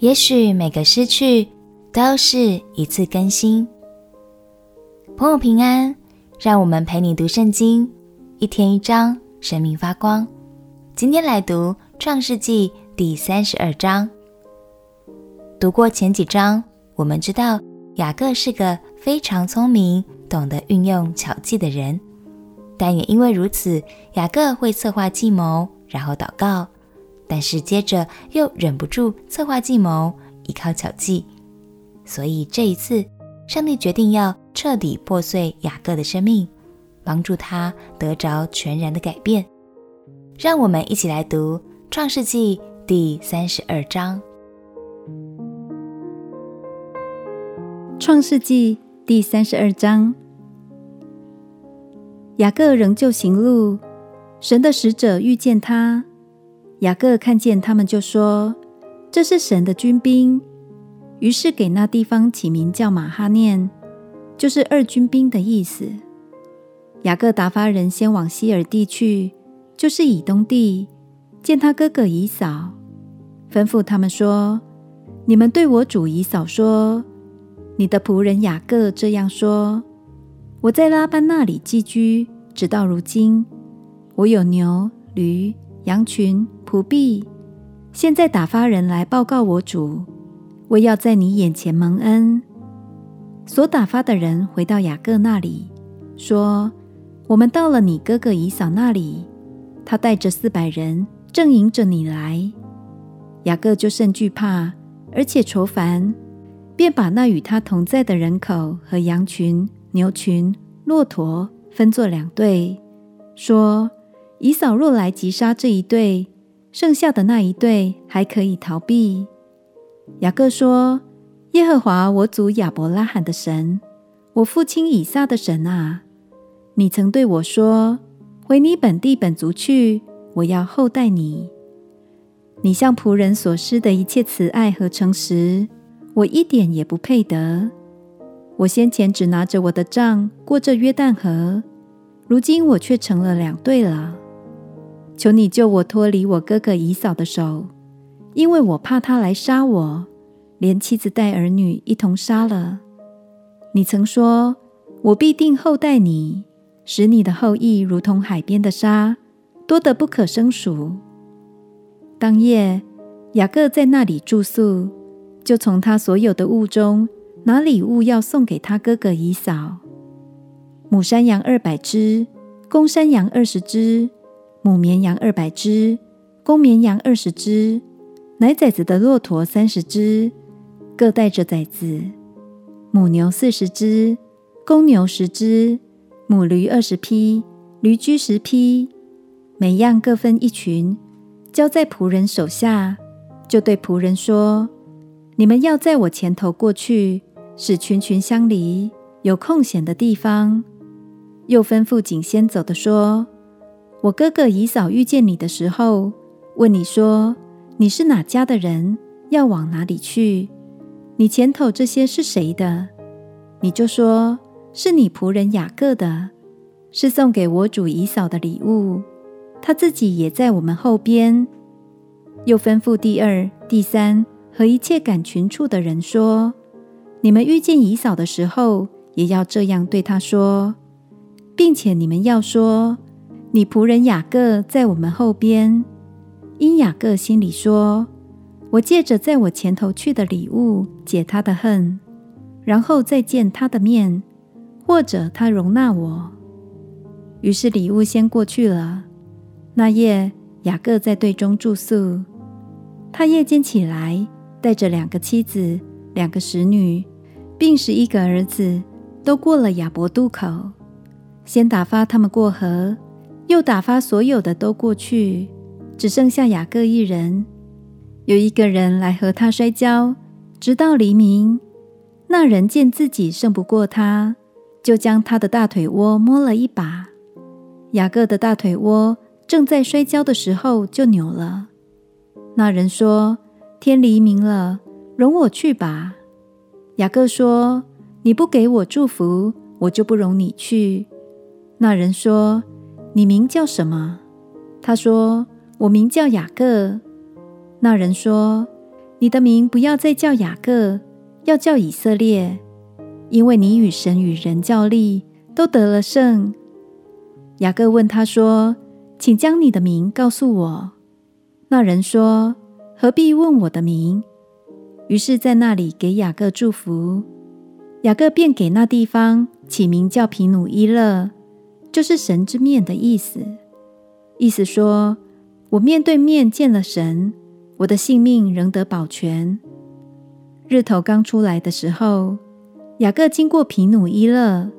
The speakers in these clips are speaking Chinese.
也许每个失去都是一次更新。朋友平安，让我们陪你读圣经，一天一章，生命发光。今天来读创世纪第三十二章。读过前几章，我们知道雅各是个非常聪明、懂得运用巧计的人，但也因为如此，雅各会策划计谋，然后祷告。但是接着又忍不住策划计谋，依靠巧计，所以这一次，上帝决定要彻底破碎雅各的生命，帮助他得着全然的改变。让我们一起来读《创世纪》第三十二章。《创世纪》第三十二章，雅各仍旧行路，神的使者遇见他。雅各看见他们，就说：“这是神的军兵。”于是给那地方起名叫马哈念，就是二军兵的意思。雅各打发人先往西珥地去，就是以东地，见他哥哥以扫，吩咐他们说：“你们对我主以扫说，你的仆人雅各这样说：我在拉班那里寄居，直到如今，我有牛驴。”羊群、仆婢，现在打发人来报告我主，为要在你眼前蒙恩。所打发的人回到雅各那里，说：“我们到了你哥哥以扫那里，他带着四百人，正迎着你来。”雅各就甚惧怕，而且愁烦，便把那与他同在的人口和羊群、牛群、骆驼分作两队，说。以扫若来击杀这一队，剩下的那一对还可以逃避。雅各说：“耶和华我祖亚伯拉罕的神，我父亲以撒的神啊，你曾对我说：回你本地本族去，我要厚待你。你向仆人所施的一切慈爱和诚实，我一点也不配得。我先前只拿着我的杖过这约旦河，如今我却成了两队了。”求你救我脱离我哥哥以扫的手，因为我怕他来杀我，连妻子带儿女一同杀了。你曾说，我必定厚待你，使你的后裔如同海边的沙，多得不可胜数。当夜，雅各在那里住宿，就从他所有的物中拿礼物要送给他哥哥以扫：母山羊二百只，公山羊二十只。母绵羊二百只，公绵羊二十只，奶崽子的骆驼三十只，各带着崽子；母牛四十只，公牛十只，母驴二十匹，驴驹十匹，每样各分一群，交在仆人手下。就对仆人说：“你们要在我前头过去，使群群相离，有空闲的地方。”又吩咐紧先走的说。我哥哥以扫遇见你的时候，问你说：“你是哪家的人？要往哪里去？你前头这些是谁的？”你就说：“是你仆人雅各的，是送给我主以扫的礼物。他自己也在我们后边。”又吩咐第二、第三和一切赶群畜的人说：“你们遇见以扫的时候，也要这样对他说，并且你们要说。”你仆人雅各在我们后边，因雅各心里说：“我借着在我前头去的礼物解他的恨，然后再见他的面，或者他容纳我。”于是礼物先过去了。那夜雅各在队中住宿，他夜间起来，带着两个妻子、两个使女，并十一个儿子，都过了雅伯渡口，先打发他们过河。又打发所有的都过去，只剩下雅各一人。有一个人来和他摔跤，直到黎明。那人见自己胜不过他，就将他的大腿窝摸了一把。雅各的大腿窝正在摔跤的时候就扭了。那人说：“天黎明了，容我去吧。”雅各说：“你不给我祝福，我就不容你去。”那人说。你名叫什么？他说：“我名叫雅各。”那人说：“你的名不要再叫雅各，要叫以色列，因为你与神与人较力，都得了胜。”雅各问他说：“请将你的名告诉我。”那人说：“何必问我的名？”于是，在那里给雅各祝福。雅各便给那地方起名叫皮努伊勒，就是神之面的意思。意思说：“我面对面见了神，我的性命仍得保全。”日头刚出来的时候，雅各经过皮努伊勒，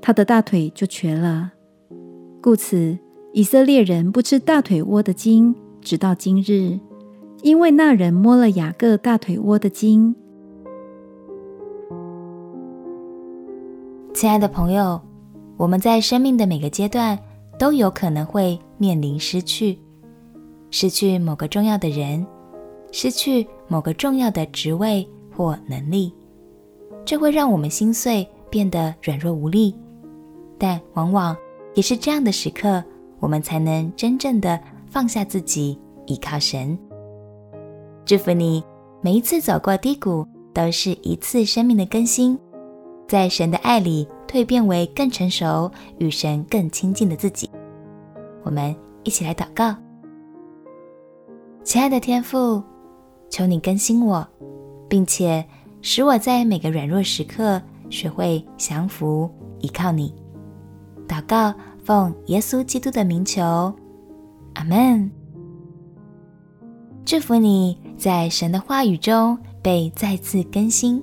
他的大腿就瘸了。故此，以色列人不吃大腿窝的筋，直到今日，因为那人摸了雅各大腿窝的筋。亲爱的朋友，我们在生命的每个阶段都有可能会面临失去，失去某个重要的人，失去某个重要的职位或能力，这会让我们心碎，变得软弱无力，但往往。也是这样的时刻，我们才能真正的放下自己，依靠神。祝福你，每一次走过低谷，都是一次生命的更新，在神的爱里蜕变为更成熟、与神更亲近的自己。我们一起来祷告，亲爱的天父，求你更新我，并且使我在每个软弱时刻学会降服，依靠你。祷告，奉耶稣基督的名求，阿门。祝福你在神的话语中被再次更新。